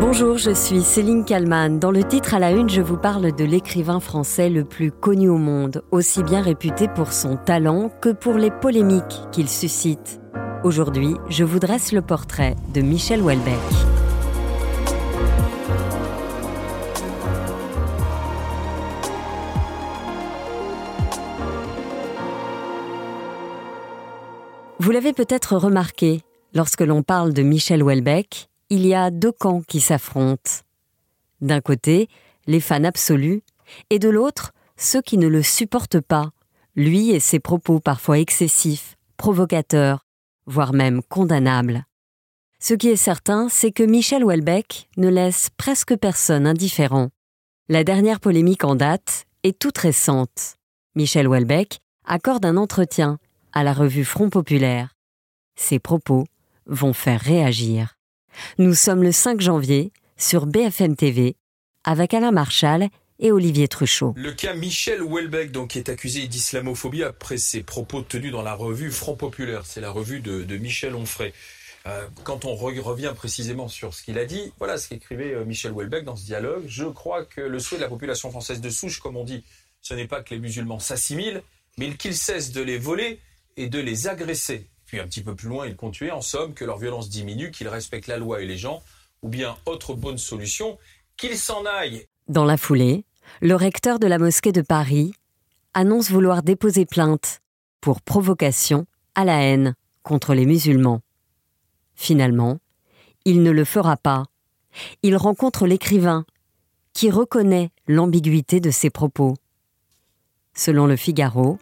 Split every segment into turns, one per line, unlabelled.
Bonjour, je suis Céline Kalman. Dans le titre à la une, je vous parle de l'écrivain français le plus connu au monde, aussi bien réputé pour son talent que pour les polémiques qu'il suscite. Aujourd'hui, je vous dresse le portrait de Michel Houellebecq. Vous l'avez peut-être remarqué, lorsque l'on parle de Michel Houellebecq, il y a deux camps qui s'affrontent. D'un côté, les fans absolus, et de l'autre, ceux qui ne le supportent pas, lui et ses propos parfois excessifs, provocateurs, voire même condamnables. Ce qui est certain, c'est que Michel Houellebecq ne laisse presque personne indifférent. La dernière polémique en date est toute récente. Michel Houellebecq accorde un entretien à la revue Front Populaire. Ses propos vont faire réagir. Nous sommes le 5 janvier sur BFM TV avec Alain Marchal et Olivier Truchot.
Le cas Michel Houellebecq, donc, qui est accusé d'islamophobie après ses propos tenus dans la revue Front Populaire. C'est la revue de, Michel Onfray. Euh, quand on revient précisément sur ce qu'il a dit, voilà ce qu'écrivait euh, Michel Houellebecq dans ce dialogue. Je crois que le souhait de la population française de souche, comme on dit, ce n'est pas que les musulmans s'assimilent, mais qu'ils cessent de les voler et de les agresser. Un petit peu plus loin, il continuait en somme que leur violence diminue, qu'ils respectent la loi et les gens, ou bien autre bonne solution, qu'ils s'en aillent.
Dans la foulée, le recteur de la mosquée de Paris annonce vouloir déposer plainte pour provocation à la haine contre les musulmans. Finalement, il ne le fera pas. Il rencontre l'écrivain qui reconnaît l'ambiguïté de ses propos. Selon le Figaro,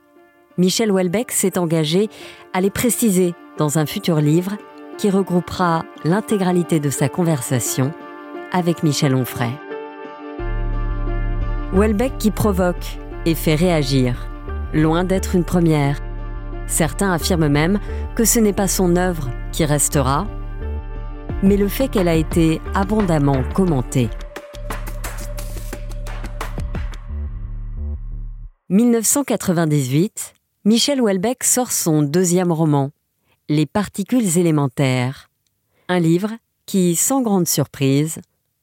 Michel Houellebecq s'est engagé à les préciser dans un futur livre qui regroupera l'intégralité de sa conversation avec Michel Onfray. Houellebecq qui provoque et fait réagir, loin d'être une première. Certains affirment même que ce n'est pas son œuvre qui restera, mais le fait qu'elle a été abondamment commentée. 1998, Michel Houellebecq sort son deuxième roman, Les particules élémentaires, un livre qui, sans grande surprise,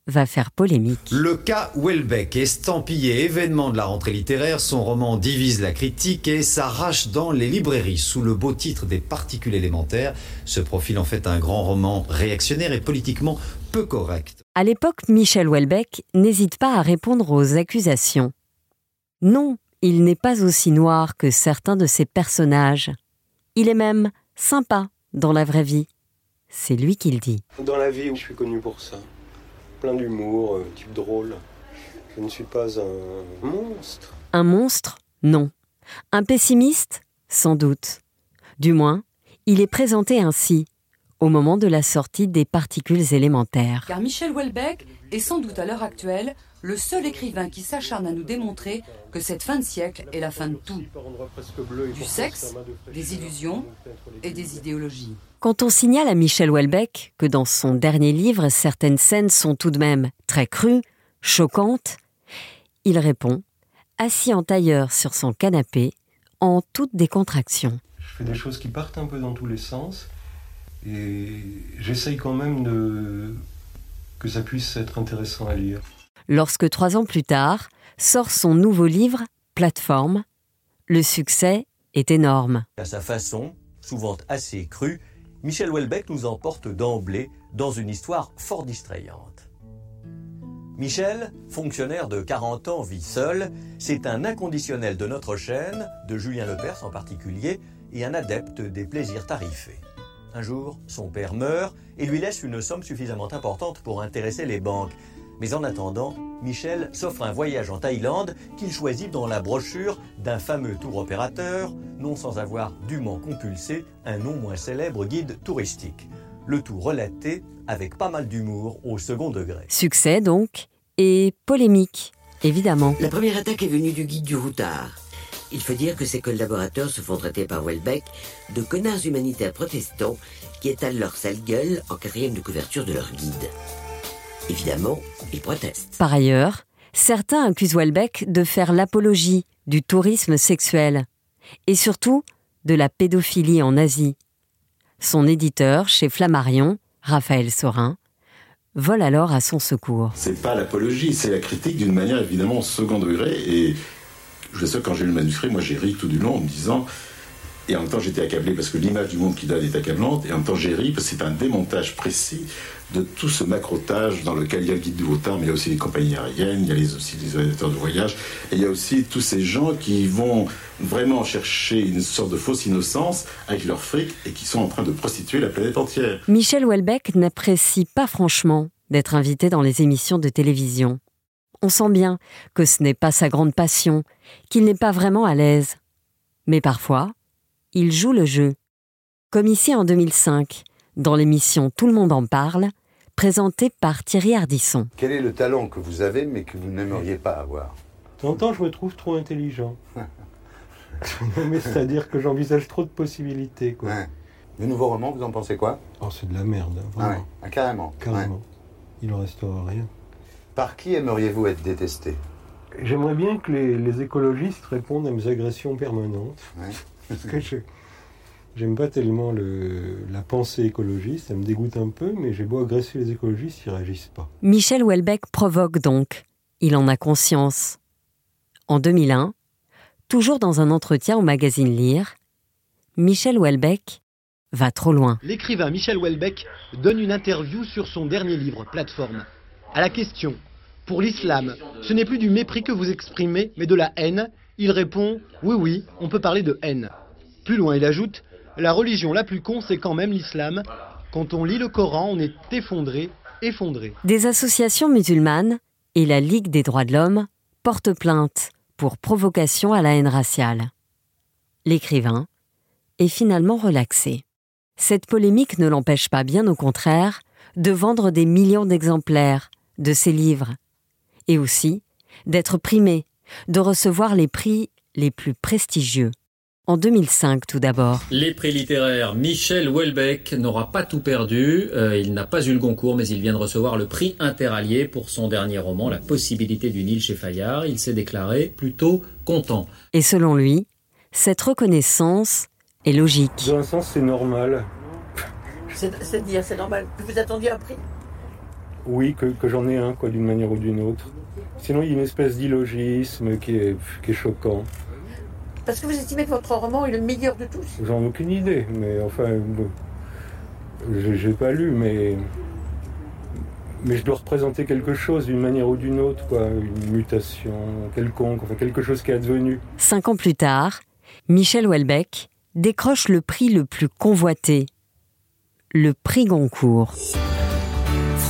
va faire polémique.
Le cas Houellebecq, estampillé événement de la rentrée littéraire, son roman divise la critique et s'arrache dans les librairies sous le beau titre des particules élémentaires. Ce profil en fait un grand roman réactionnaire et politiquement peu correct.
À l'époque, Michel Houellebecq n'hésite pas à répondre aux accusations. Non, il n'est pas aussi noir que certains de ses personnages. Il est même sympa dans la vraie vie. C'est lui qui le dit.
Dans la vie, je suis connu pour ça. Plein d'humour, euh, type drôle. Je ne suis pas un monstre.
Un monstre Non. Un pessimiste Sans doute. Du moins, il est présenté ainsi au moment de la sortie des particules élémentaires.
Car Michel Houellebecq est sans doute à l'heure actuelle le seul écrivain qui s'acharne à nous démontrer que cette fin de siècle est la fin de tout. Du sexe, des illusions et des idéologies.
Quand on signale à Michel Houellebecq que dans son dernier livre, certaines scènes sont tout de même très crues, choquantes, il répond, assis en tailleur sur son canapé, en toute décontraction.
Je fais des choses qui partent un peu dans tous les sens et j'essaye quand même de que ça puisse être intéressant à lire.
Lorsque trois ans plus tard sort son nouveau livre, Plateforme, le succès est énorme.
À sa façon, souvent assez crue, Michel Houellebecq nous emporte d'emblée dans une histoire fort distrayante. Michel, fonctionnaire de 40 ans, vit seul. C'est un inconditionnel de notre chaîne, de Julien Lepers en particulier, et un adepte des plaisirs tarifés. Un jour, son père meurt et lui laisse une somme suffisamment importante pour intéresser les banques. Mais en attendant, Michel s'offre un voyage en Thaïlande qu'il choisit dans la brochure d'un fameux tour opérateur, non sans avoir dûment compulsé un non moins célèbre guide touristique. Le tout relaté avec pas mal d'humour au second degré.
Succès donc, et polémique, évidemment.
La première attaque est venue du guide du routard. Il faut dire que ses collaborateurs se font traiter par Welbeck de connards humanitaires protestants qui étalent leur sale gueule en quatrième de couverture de leur guide. Évidemment, ils protestent.
Par ailleurs, certains accusent Welbeck de faire l'apologie du tourisme sexuel et surtout de la pédophilie en Asie. Son éditeur chez Flammarion, Raphaël Sorin, vole alors à son secours.
C'est pas l'apologie, c'est la critique d'une manière évidemment second degré. Et je sais quand j'ai lu le manuscrit, moi j'ai ri tout du long en me disant. Et en même temps, j'étais accablé parce que l'image du monde qui donne est accablante. Et en même temps, j'ai ri parce que c'est un démontage précis de tout ce macrotage dans lequel il y a le guide du Vautard, mais il y a aussi les compagnies aériennes, il y a aussi les organisateurs de voyage, et il y a aussi tous ces gens qui vont vraiment chercher une sorte de fausse innocence avec leur fric et qui sont en train de prostituer la planète entière.
Michel Houellebecq n'apprécie pas franchement d'être invité dans les émissions de télévision. On sent bien que ce n'est pas sa grande passion, qu'il n'est pas vraiment à l'aise. Mais parfois, il joue le jeu. Comme ici en 2005, dans l'émission Tout le monde en parle, présenté par Thierry Ardisson.
Quel est le talent que vous avez mais que vous n'aimeriez pas avoir?
De temps en temps, je me trouve trop intelligent. mais c'est-à-dire que j'envisage trop de possibilités. Quoi.
Ouais. Le nouveau roman, vous en pensez quoi?
Oh, c'est de la merde. hein,
ah,
vraiment.
ouais. Ah, Carrément.
Carrément.
Ouais.
Il en restera rien.
Par qui aimeriez-vous être détesté?
J'aimerais bien que les, les écologistes répondent à mes agressions permanentes.
Ouais.
Parce que je j'aime pas tellement le, la pensée écologiste, ça me dégoûte un peu, mais j'ai beau agresser les écologistes, ils réagissent pas.
Michel Houellebecq provoque donc. Il en a conscience. En 2001, toujours dans un entretien au magazine Lire, Michel Houellebecq va trop loin.
L'écrivain Michel Houellebecq donne une interview sur son dernier livre, Plateforme. À la question Pour l'islam, ce n'est plus du mépris que vous exprimez, mais de la haine il répond Oui, oui, on peut parler de haine. Plus loin, il ajoute La religion la plus con, c'est quand même l'islam. Quand on lit le Coran, on est effondré, effondré.
Des associations musulmanes et la Ligue des droits de l'homme portent plainte pour provocation à la haine raciale. L'écrivain est finalement relaxé. Cette polémique ne l'empêche pas, bien au contraire, de vendre des millions d'exemplaires de ses livres et aussi d'être primé de recevoir les prix les plus prestigieux. En 2005 tout d'abord.
Les prix littéraires, Michel Houellebecq n'aura pas tout perdu. Euh, il n'a pas eu le Goncourt, mais il vient de recevoir le prix interallié pour son dernier roman, La possibilité d'une île chez Fayard. Il s'est déclaré plutôt content.
Et selon lui, cette reconnaissance est logique.
Dans un sens, c'est normal.
C'est-à-dire, c'est normal. Vous attendiez un prix?
Oui, que, que j'en ai un, quoi, d'une manière ou d'une autre. Sinon, il y a une espèce d'illogisme qui est, qui est choquant.
Parce que vous estimez que votre roman est le meilleur de tous?
J'en ai aucune idée, mais enfin, bon, j'ai pas lu, mais mais je dois représenter quelque chose d'une manière ou d'une autre, quoi, une mutation quelconque, enfin quelque chose qui est advenu.
Cinq ans plus tard, Michel Houellebecq décroche le prix le plus convoité, le prix Goncourt.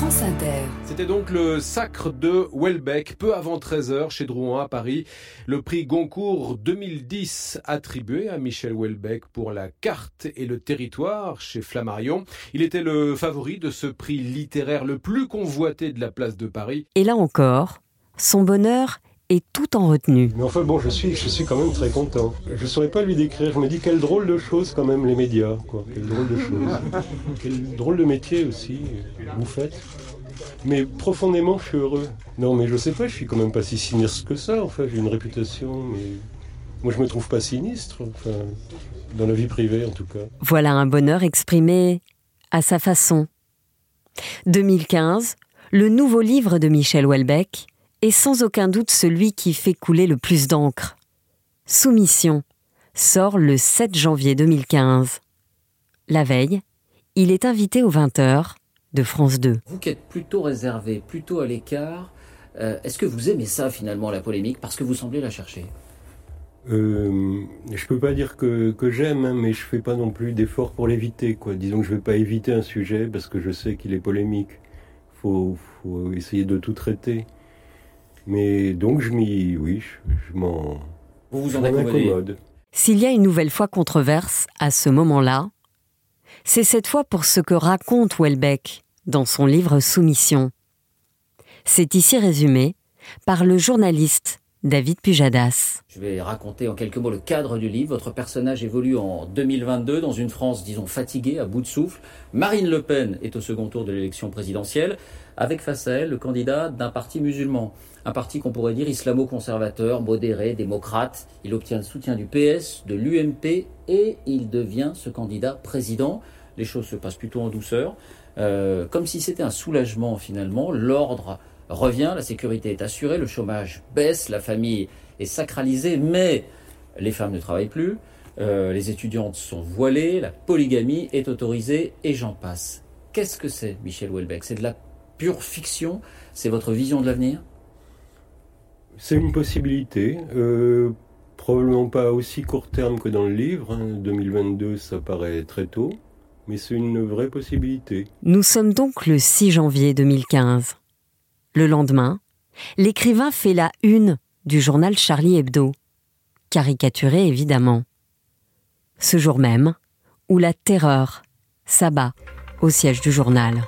France Inter.
C'était donc le sacre de Welbeck, peu avant 13h chez Drouin à Paris. Le prix Goncourt 2010 attribué à Michel Welbeck pour la carte et le territoire chez Flammarion. Il était le favori de ce prix littéraire le plus convoité de la place de Paris.
Et là encore, son bonheur est tout en retenue.
Mais enfin bon, je suis, je suis quand même très content. Je ne saurais pas lui décrire. Je me dis quelle drôle de chose quand même les médias, quoi. Quelle drôle de chose. Quel drôle de métier aussi vous faites. Mais profondément, je suis heureux. Non, mais je sais pas, je suis quand même pas si sinistre que ça. Enfin, j'ai une réputation, mais moi, je me trouve pas sinistre. Enfin, dans la vie privée, en tout cas.
Voilà un bonheur exprimé à sa façon. 2015, le nouveau livre de Michel Houellebecq est sans aucun doute celui qui fait couler le plus d'encre. Soumission sort le 7 janvier 2015. La veille, il est invité aux 20h de France 2.
Vous qui êtes plutôt réservé, plutôt à l'écart, euh, est-ce que vous aimez ça finalement, la polémique, parce que vous semblez la chercher?
Euh, je peux pas dire que, que j'aime, hein, mais je fais pas non plus d'efforts pour l'éviter. Quoi. Disons que je vais pas éviter un sujet parce que je sais qu'il est polémique. Faut, faut essayer de tout traiter. Mais donc je m'y, oui, je, je m'en,
vous vous
je
en
m'en
accommodez.
accommode.
S'il y a une nouvelle fois controverse à ce moment-là, c'est cette fois pour ce que raconte Welbeck dans son livre Soumission. C'est ici résumé par le journaliste David Pujadas.
Je vais raconter en quelques mots le cadre du livre. Votre personnage évolue en 2022 dans une France, disons, fatiguée, à bout de souffle. Marine Le Pen est au second tour de l'élection présidentielle, avec face à elle le candidat d'un parti musulman. Un parti qu'on pourrait dire islamo-conservateur, modéré, démocrate. Il obtient le soutien du PS, de l'UMP et il devient ce candidat président. Les choses se passent plutôt en douceur. euh, comme si c'était un soulagement finalement. L'ordre revient, la sécurité est assurée, le chômage baisse, la famille est sacralisée, mais les femmes ne travaillent plus, euh, les étudiantes sont voilées, la polygamie est autorisée et j'en passe. Qu'est-ce que c'est, Michel Houellebecq? C'est de la pure fiction? C'est votre vision de l'avenir?
C'est une possibilité. Euh, probablement pas aussi court terme que dans le livre. 2022, hein. ça paraît très tôt. Mais c'est une vraie possibilité.
Nous sommes donc le 6 janvier 2015. Le lendemain, l'écrivain fait la une du journal Charlie Hebdo. Caricaturé évidemment. Ce jour même, où la terreur s'abat au siège du journal.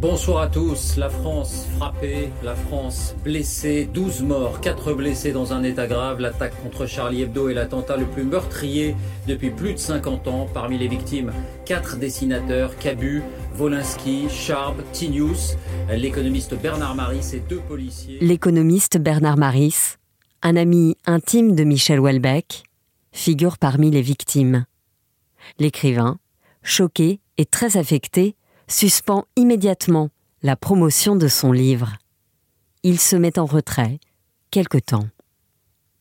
Bonsoir à tous. La France frappée, la France blessée, 12 morts, 4 blessés dans un état grave. L'attaque contre Charlie Hebdo est l'attentat le plus meurtrier depuis plus de 50 ans. Parmi les victimes, 4 dessinateurs, Cabu, Wolinski, Charb, Tinius, l'économiste Bernard Maris et deux policiers.
L'économiste Bernard Maris, un ami intime de Michel Houellebecq, figure parmi les victimes. L'écrivain, choqué et très affecté, suspend immédiatement la promotion de son livre. Il se met en retrait quelque temps.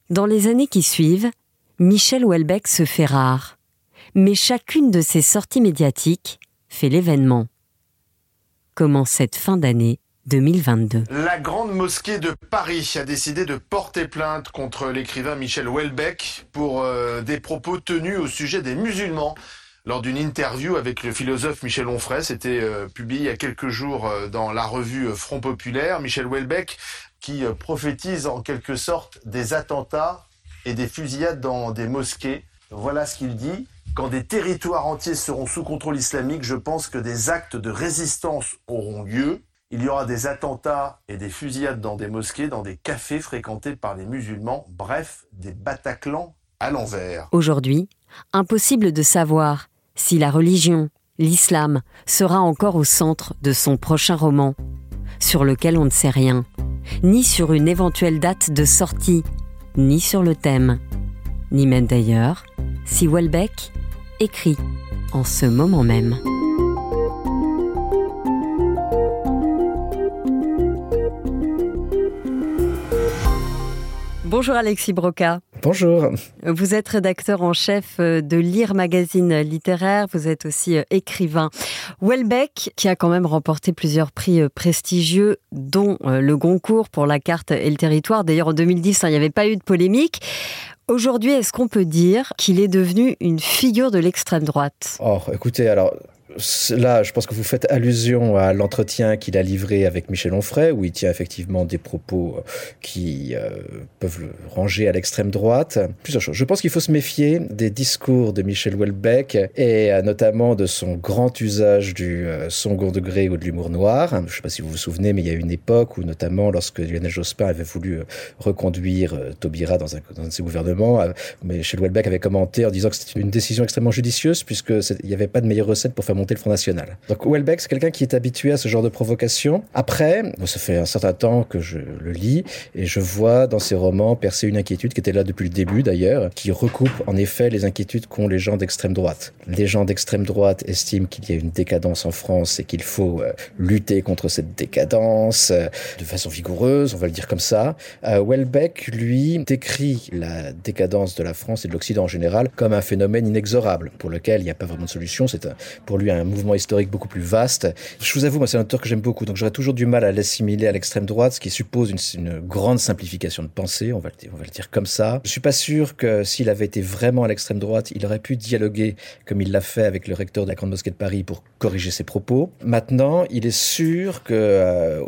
Dans les années qui suivent, Michel Houellebecq se fait rare, mais chacune de ses sorties médiatiques fait l'événement. Comment cette fin d'année 2022.
La Grande Mosquée de Paris a décidé de porter plainte contre l'écrivain Michel Houellebecq pour euh, des propos tenus au sujet des musulmans lors d'une interview avec le philosophe Michel Onfray. C'était euh, publié il y a quelques jours euh, dans la revue euh, Front Populaire. Michel Houellebecq qui prophétise en quelque sorte des attentats et des fusillades dans des mosquées. Voilà ce qu'il dit. Quand des territoires entiers seront sous contrôle islamique, je pense que des actes de résistance auront lieu. Il y aura des attentats et des fusillades dans des mosquées, dans des cafés fréquentés par les musulmans, bref, des Bataclans à l'envers.
Aujourd'hui, impossible de savoir si la religion, l'islam, sera encore au centre de son prochain roman, sur lequel on ne sait rien, ni sur une éventuelle date de sortie, ni sur le thème, ni même d'ailleurs si Welbeck écrit en ce moment même. Bonjour Alexis Broca.
Bonjour.
Vous êtes rédacteur en chef euh, de Lire Magazine littéraire, vous êtes aussi euh, écrivain. Welbeck, qui a quand même remporté plusieurs prix euh, prestigieux, dont le Goncourt pour la carte et le territoire. D'ailleurs, en 2010, hein, il n'y avait pas eu de polémique. Aujourd'hui, est-ce qu'on peut dire qu'il est devenu une figure de l'extrême droite?
Oh, écoutez, alors là, je pense que vous faites allusion à l'entretien qu'il a livré avec Michel Onfray, où il tient effectivement des propos euh, qui euh, peuvent le ranger à l'extrême droite. Plusieurs choses. Je pense qu'il faut se méfier des discours de Michel Houellebecq et euh, notamment de son grand usage du second degré ou de l'humour noir. Je ne sais pas si vous vous souvenez, mais il y a une époque où, notamment lorsque Lionel Jospin avait voulu reconduire Taubira dans un, de ses gouvernements, Michel Houellebecq avait commenté en disant que c'était une décision extrêmement judicieuse puisqu'il n'y avait pas de meilleure recette pour faire le Front National. Donc Houellebecq, c'est quelqu'un qui est habitué à ce genre de provocation. Après, ça fait un certain temps que je le lis et je vois dans ses romans percer une inquiétude qui était là depuis le début d'ailleurs, qui recoupe en effet les inquiétudes qu'ont les gens d'extrême droite. Les gens d'extrême droite estiment qu'il y a une décadence en France et qu'il faut euh, lutter contre cette décadence euh, de façon vigoureuse, on va le dire comme ça. Euh, Houellebecq, lui, décrit la décadence de la France et de l'Occident en général comme un phénomène inexorable pour lequel il n'y a pas vraiment de solution. C'est pour lui un mouvement historique beaucoup plus vaste. Je vous avoue, moi, c'est un auteur que j'aime beaucoup, donc j'aurais toujours du mal à l'assimiler à l'extrême droite, ce qui suppose une, grande simplification de pensée, on va, le, dire comme ça. Je suis pas sûr que s'il avait été vraiment à l'extrême droite, il aurait pu dialoguer comme il l'a fait avec le recteur de la Grande Mosquée de Paris pour corriger ses propos. Maintenant, il est sûr que euh,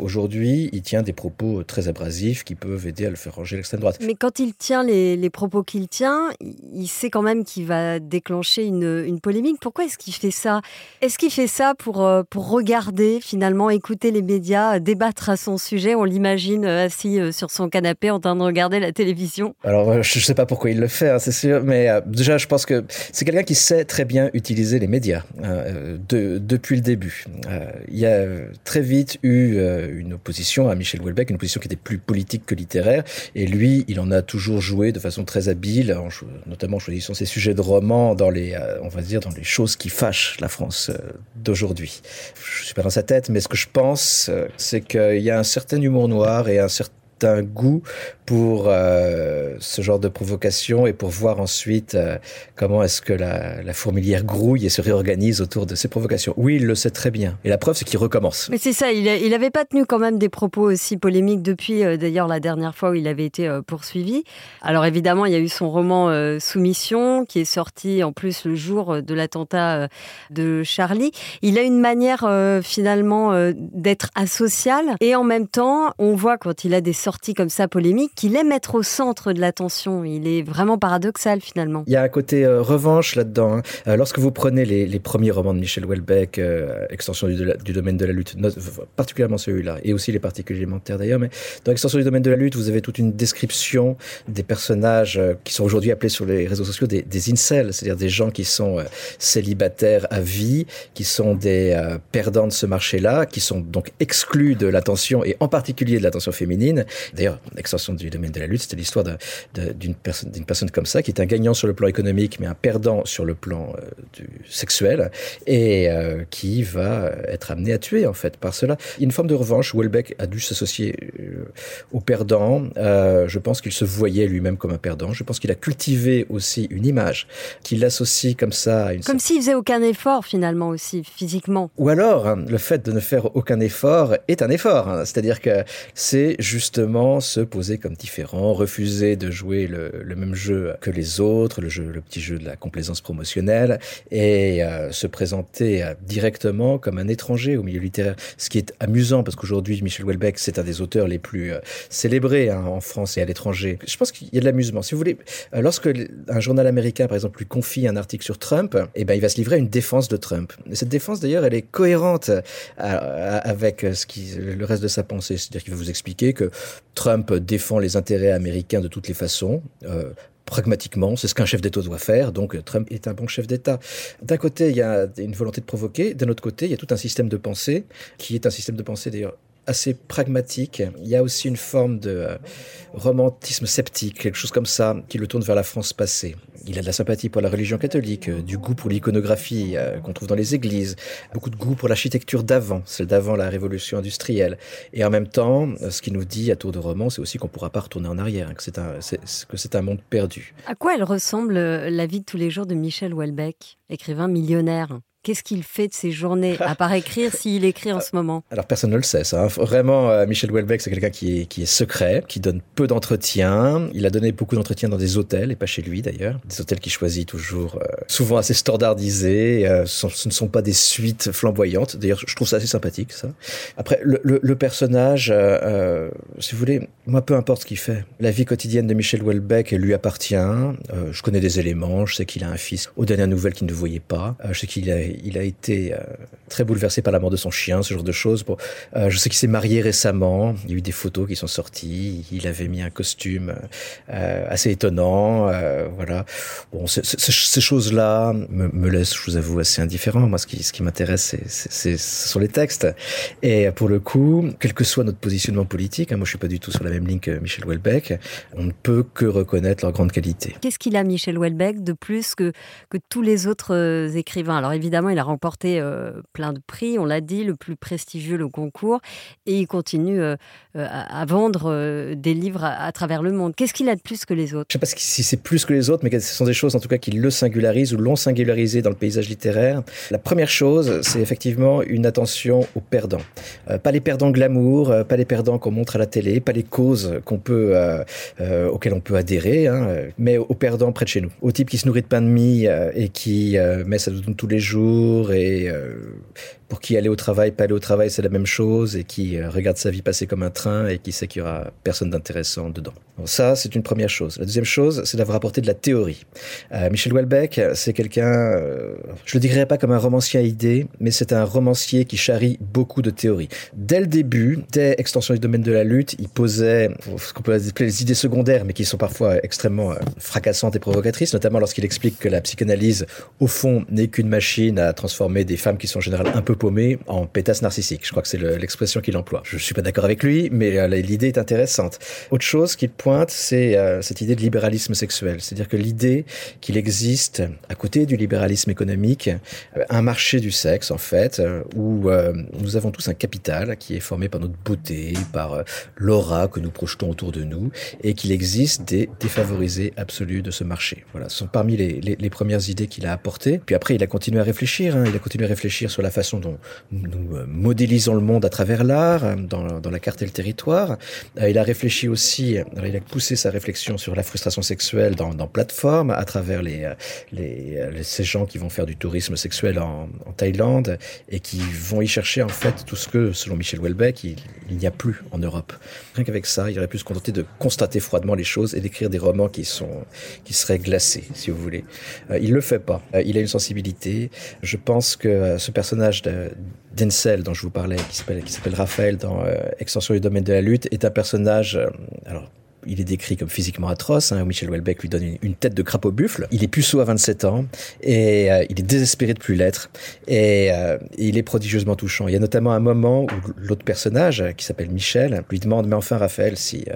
il tient des propos très abrasifs qui peuvent aider à le faire ranger l'extrême droite.
Mais quand il tient les, propos qu'il tient, il sait quand même qu'il va déclencher une polémique. Pourquoi est-ce qu'il fait ça? Est-ce qu'il fait ça pour, euh, pour regarder, finalement, écouter les médias, débattre à son sujet? On l'imagine euh, assis euh, sur son canapé en train de regarder la télévision
Alors, je ne sais pas pourquoi il le fait, hein, c'est sûr, mais déjà, je pense que c'est quelqu'un qui sait très bien utiliser les médias hein, de, depuis le début. il y a très vite eu une opposition à Michel Houellebecq, une opposition qui était plus politique que littéraire, et lui, il en a toujours joué de façon très habile, notamment en choisissant ses sujets de romans dans les, on va dire, dans les choses qui fâchent la France euh, d'aujourd'hui. Je suis pas dans sa tête, mais ce que je pense, euh, c'est qu'il y a un certain humour noir et un certain un goût pour euh, ce genre de provocation et pour voir ensuite euh, comment est-ce que la, fourmilière grouille et se réorganise autour de ces provocations. Oui, il le sait très bien. Et la preuve, c'est qu'il recommence.
Mais c'est ça, il n'avait pas tenu quand même des propos aussi polémiques depuis euh, d'ailleurs la dernière fois où il avait été poursuivi. Alors évidemment, il y a eu son roman Soumission qui est sorti en plus le jour de l'attentat de Charlie. Il a une manière finalement d'être asocial et en même temps, on voit quand il a des sorties sortie comme ça polémique qu'il aime être au centre de l'attention. Il est vraiment paradoxal finalement.
Il y a un côté euh, revanche là-dedans. Hein. Euh, lorsque vous prenez les, premiers romans de Michel Houellebecq, euh, Extension du, du, domaine de la lutte, particulièrement celui-là, et aussi les particules élémentaires d'ailleurs, mais dans Extension du domaine de la lutte, vous avez toute une description des personnages qui sont aujourd'hui appelés sur les réseaux sociaux des, des incels, c'est-à-dire des gens qui sont célibataires à vie, qui sont des perdants de ce marché-là, qui sont donc exclus de l'attention et en particulier de l'attention féminine D'ailleurs, l'extension du domaine de la lutte, c'était l'histoire d'une personne, personne comme ça, qui est un gagnant sur le plan économique, mais un perdant sur le plan euh, du sexuel, et euh, qui va être amené à tuer, en fait, par cela. Une forme de revanche, Welbeck a dû s'associer euh, au perdant. je pense qu'il se voyait lui-même comme un perdant. Je pense qu'il a cultivé aussi une image qui l'associe comme ça à une...
Comme s'il faisait aucun effort, finalement, aussi, physiquement.
Ou alors, hein, le fait de ne faire aucun effort est un effort. Hein. C'est-à-dire que c'est justement se poser comme différent, refuser de jouer le, même jeu que les autres, le, petit jeu de la complaisance promotionnelle, et euh, se présenter euh, directement comme un étranger au milieu littéraire. Ce qui est amusant, parce qu'aujourd'hui, Michel Houellebecq, c'est un des auteurs les plus euh, célébrés hein, en France et à l'étranger. Je pense qu'il y a de l'amusement. Si vous voulez, lorsque un journal américain, par exemple, lui confie un article sur Trump, eh ben, il va se livrer à une défense de Trump. Et cette défense, d'ailleurs, elle est cohérente avec le reste de sa pensée. C'est-à-dire qu'il va vous expliquer que Trump défend les intérêts américains de toutes les façons. Euh, pragmatiquement, c'est ce qu'un chef d'État doit faire, donc Trump est un bon chef d'État. D'un côté, il y a une volonté de provoquer, d'un autre côté, il y a tout un système de pensée, qui est un système de pensée d'ailleurs assez pragmatique. Il y a aussi une forme de euh, romantisme sceptique, quelque chose comme ça, qui le tourne vers la France passée. Il a de la sympathie pour la religion catholique, euh, du goût pour l'iconographie euh, qu'on trouve dans les églises, beaucoup de goût pour l'architecture d'avant, celle d'avant la révolution industrielle. Et en même temps, ce qu'il nous dit à tour de roman, c'est aussi qu'on ne pourra pas retourner en arrière, hein, que c'est un, un monde perdu.
À quoi elle ressemble la vie de tous les jours de Michel Houellebecq, écrivain millionnaire? Qu'est-ce qu'il fait de ses journées, à part écrire, s'il écrit en ce moment?
Alors personne ne le sait, ça. Hein. Vraiment, euh, Michel Houellebecq, c'est quelqu'un qui est, qui est secret, qui donne peu d'entretiens. Il a donné beaucoup d'entretiens dans des hôtels, et pas chez lui d'ailleurs. Des hôtels qu'il choisit toujours, euh, souvent assez standardisés. Euh, ce, ne sont pas des suites flamboyantes. D'ailleurs, je trouve ça assez sympathique, ça. Après, le, le, le personnage, si vous voulez, moi, peu importe ce qu'il fait. La vie quotidienne de Michel Houellebecq lui appartient. je connais des éléments. Je sais qu'il a un fils aux dernières nouvelles qu'il ne voyait pas. je sais qu'il a il a été euh, très bouleversé par la mort de son chien, ce genre de choses. Euh, je sais qu'il s'est marié récemment. Il y a eu des photos qui sont sorties. Il avait mis un costume euh, assez étonnant. voilà. Bon, ces choses-là me, laissent, je vous avoue, assez indifférent. Moi, ce qui, m'intéresse, ce sont les textes. Et pour le coup, quel que soit notre positionnement politique, hein, moi, je suis pas du tout sur la même ligne que Michel Houellebecq. On ne peut que reconnaître leur grande qualité.
Qu'est-ce qu'il a, Michel Houellebecq, de plus que que tous les autres écrivains? Alors évidemment il a remporté euh, plein de prix, on l'a dit, le plus prestigieux, le concours, et il continue euh, euh, à, vendre des livres à, travers le monde. Qu'est-ce qu'il a de plus que les autres?
Je ne sais pas si c'est plus que les autres, mais ce sont des choses en tout cas qui le singularisent ou l'ont singularisé dans le paysage littéraire. La première chose, c'est effectivement une attention aux perdants. pas les perdants glamour, pas les perdants qu'on montre à la télé, pas les causes auxquelles on peut adhérer, hein, mais aux perdants près de chez nous. Au type qui se nourrit de pain de mie et qui met sa doudoune tous les jours jours et euh, pour qui aller au travail, pas aller au travail, c'est la même chose et qui euh, regarde sa vie passer comme un train et qui sait qu'il y aura personne d'intéressant dedans. Ça, c'est une première chose. La deuxième chose, c'est d'avoir apporté de la théorie. Euh, Michel Houellebecq, c'est quelqu'un, euh, je le dirais pas comme un romancier à idées, mais c'est un romancier qui charrie beaucoup de théories. Dès le début, dès Extension du domaine de la lutte, il posait ce qu'on peut appeler les idées secondaires, mais qui sont parfois extrêmement euh, fracassantes et provocatrices, notamment lorsqu'il explique que la psychanalyse, au fond, n'est qu'une machine à transformer des femmes qui sont en général un peu paumées en pétasses narcissiques. Je crois que c'est le- l'expression qu'il emploie. Je suis pas d'accord avec lui, mais euh, l'idée est intéressante. Autre chose qu'il pointe, c'est euh, cette idée de libéralisme sexuel. C'est-à-dire que l'idée qu'il existe, à côté du libéralisme économique, euh, un marché du sexe, en fait, où nous avons tous un capital qui est formé par notre beauté, par l'aura que nous projetons autour de nous, et qu'il existe des défavorisés absolus de ce marché. Voilà, ce sont parmi les premières idées qu'il a apportées. Puis après, il a continué à réfléchir. hein. il a continué à réfléchir sur la façon dont nous euh, modélisons le monde à travers l'art, euh, dans, la carte et le territoire. Euh, il a réfléchi aussi, il a poussé sa réflexion sur la frustration sexuelle dans, dans plateforme, à travers ces gens qui vont faire du tourisme sexuel en, Thaïlande et qui vont y chercher en fait tout ce que, selon Michel Houellebecq, il, n'y a plus en Europe. Rien qu'avec ça, il aurait pu se contenter de constater froidement les choses et d'écrire des romans qui sont qui seraient glacés, si vous voulez. Il le fait pas. Il a une sensibilité. Je pense que ce personnage d'Ensel dont je vous parlais, qui s'appelle qui s'appelle Raphaël dans euh, Extension du domaine de la lutte, est un personnage. euh, alors il est décrit comme physiquement atroce. Hein, Michel Houellebecq lui donne une, tête de crapaud buffle. Il est puceau à 27 ans et euh, il est désespéré de plus l'être. Et euh, il est prodigieusement touchant. Il y a notamment un moment où l'autre personnage, qui s'appelle Michel, lui demande Mais enfin, Raphaël, si euh,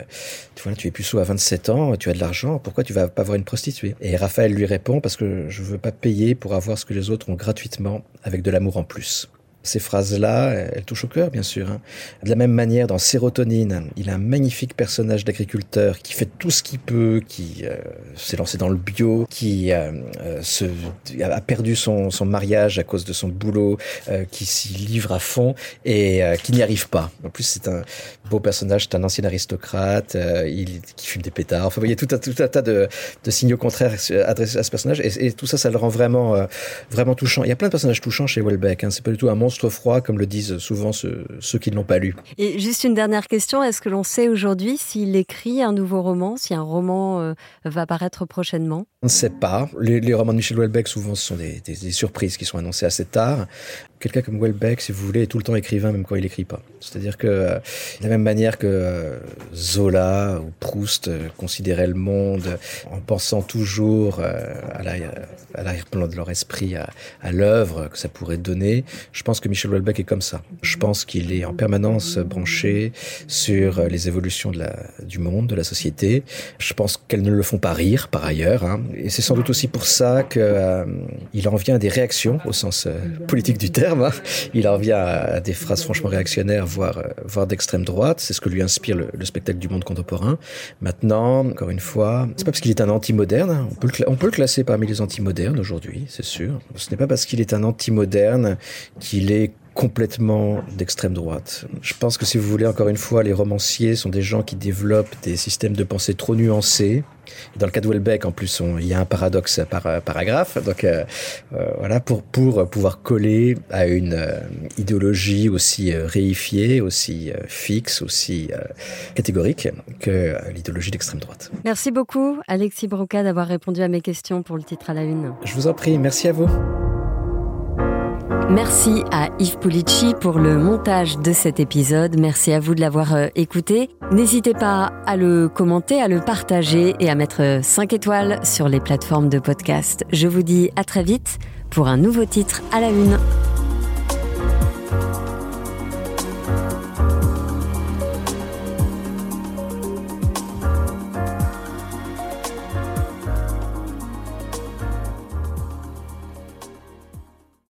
tu, vois, tu es puceau à 27 ans, tu as de l'argent, pourquoi tu vas pas voir une prostituée? Et Raphaël lui répond Parce que je veux pas payer pour avoir ce que les autres ont gratuitement avec de l'amour en plus. Ces phrases-là, elles touchent au cœur, bien sûr. hein. De la même manière, dans Sérotonine, il a un magnifique personnage d'agriculteur qui fait tout ce qu'il peut, qui euh, s'est lancé dans le bio, qui euh, euh, se, a perdu son, son mariage à cause de son boulot, euh, qui s'y livre à fond et euh, qui n'y arrive pas. En plus, c'est un beau personnage, c'est un ancien aristocrate, euh, il, qui fume des pétards. Enfin, vous voyez, tout un, tout un tas de, de signaux contraires adressés à ce personnage et, et tout ça, ça le rend vraiment, euh, vraiment touchant. Il y a plein de personnages touchants chez Welbeck. Hein. C'est pas du tout un monstre froid comme le disent souvent ceux, ceux qui ne l'ont pas lu.
Et juste une dernière question, est-ce que l'on sait aujourd'hui s'il écrit un nouveau roman, si un roman euh, va paraître prochainement?
On ne sait pas. Les, les romans de Michel Houellebecq, souvent, ce sont des, des, des surprises qui sont annoncées assez tard. Quelqu'un comme Houellebecq, si vous voulez, est tout le temps écrivain, même quand il n'écrit pas. C'est-à-dire que, euh, de la même manière que euh, Zola ou Proust euh, considéraient le monde en pensant toujours à l'arrière-plan de leur esprit, à, l'œuvre que ça pourrait donner, je pense que Michel Houellebecq est comme ça. Je pense qu'il est en permanence branché sur les évolutions du monde, de la société. Je pense qu'elles ne le font pas rire, par ailleurs. Hein. Et c'est sans doute aussi pour ça qu'il en vient à des réactions, au sens politique du terme. Il en vient à, des phrases franchement réactionnaires, voire, euh, voire d'extrême droite. C'est ce que lui inspire le, le, spectacle du monde contemporain. Maintenant, encore une fois, c'est pas parce qu'il est un anti-moderne. On, peut on peut le classer parmi les anti-modernes aujourd'hui, c'est sûr. Ce n'est pas parce qu'il est un anti-moderne qu'il est complètement d'extrême droite. Je pense que si vous voulez, encore une fois, les romanciers sont des gens qui développent des systèmes de pensée trop nuancés. Dans le cas de Welbeck, en plus, on, il y a un paradoxe par euh, paragraphe. Donc euh, euh, voilà, pour pour pouvoir coller à une idéologie aussi réifiée, aussi fixe, aussi catégorique que l'idéologie d'extrême droite.
Merci beaucoup, Alexis Broca, d'avoir répondu à mes questions pour le titre à la une.
Je vous en prie, merci à vous.
Merci à Yves Pulici pour le montage de cet épisode. Merci à vous de l'avoir euh, écouté. N'hésitez pas à le commenter, à le partager et à mettre 5 étoiles sur les plateformes de podcast. Je vous dis à très vite pour un nouveau titre à la une.